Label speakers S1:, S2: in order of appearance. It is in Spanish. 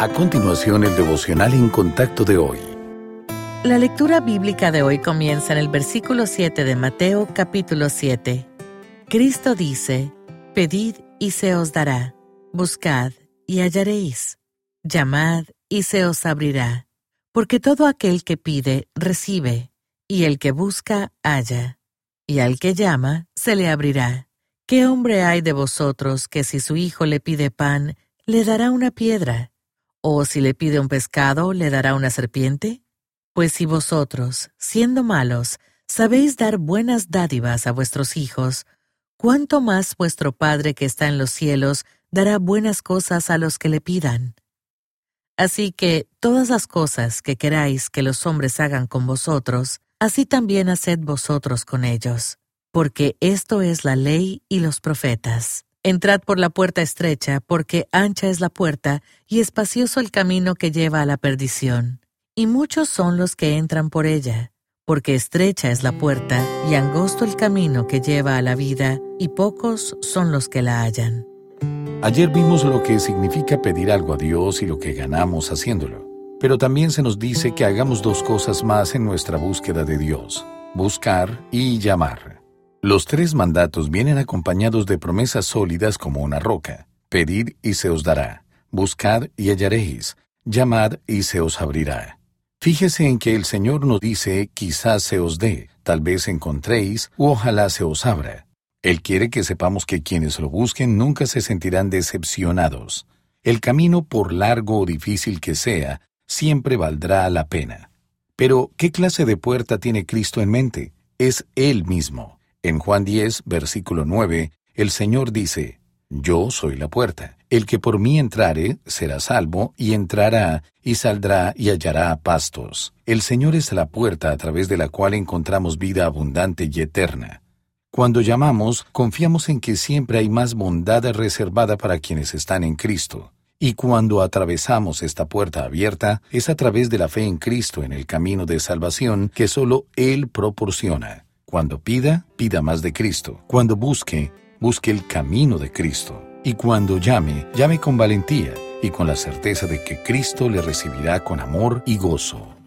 S1: A continuación, el devocional en contacto de hoy.
S2: La lectura bíblica de hoy comienza en el versículo 7 de Mateo capítulo 7. Cristo dice, Pedid y se os dará, buscad y hallaréis, llamad y se os abrirá, porque todo aquel que pide, recibe, y el que busca, halla, y al que llama, se le abrirá. ¿Qué hombre hay de vosotros que si su hijo le pide pan, le dará una piedra? ¿O si le pide un pescado, le dará una serpiente? Pues si vosotros, siendo malos, sabéis dar buenas dádivas a vuestros hijos, ¿cuánto más vuestro Padre que está en los cielos dará buenas cosas a los que le pidan? Así que todas las cosas que queráis que los hombres hagan con vosotros, así también haced vosotros con ellos, porque esto es la ley y los profetas. Entrad por la puerta estrecha, porque ancha es la puerta y espacioso el camino que lleva a la perdición. Y muchos son los que entran por ella, porque estrecha es la puerta y angosto el camino que lleva a la vida, y pocos son los que la hallan.
S1: Ayer vimos lo que significa pedir algo a Dios y lo que ganamos haciéndolo. Pero también se nos dice que hagamos dos cosas más en nuestra búsqueda de Dios, buscar y llamar. Los tres mandatos vienen acompañados de promesas sólidas como una roca. Pedid y se os dará. Buscad y hallaréis. Llamad y se os abrirá. Fíjese en que el Señor nos dice quizás se os dé, tal vez encontréis, u ojalá se os abra. Él quiere que sepamos que quienes lo busquen nunca se sentirán decepcionados. El camino, por largo o difícil que sea, siempre valdrá la pena. Pero, ¿qué clase de puerta tiene Cristo en mente? Es Él mismo. En Juan 10, versículo 9, el Señor dice, Yo soy la puerta. El que por mí entrare será salvo, y entrará, y saldrá, y hallará pastos. El Señor es la puerta a través de la cual encontramos vida abundante y eterna. Cuando llamamos, confiamos en que siempre hay más bondad reservada para quienes están en Cristo. Y cuando atravesamos esta puerta abierta, es a través de la fe en Cristo en el camino de salvación que solo Él proporciona. Cuando pida, pida más de Cristo. Cuando busque, busque el camino de Cristo. Y cuando llame, llame con valentía y con la certeza de que Cristo le recibirá con amor y gozo.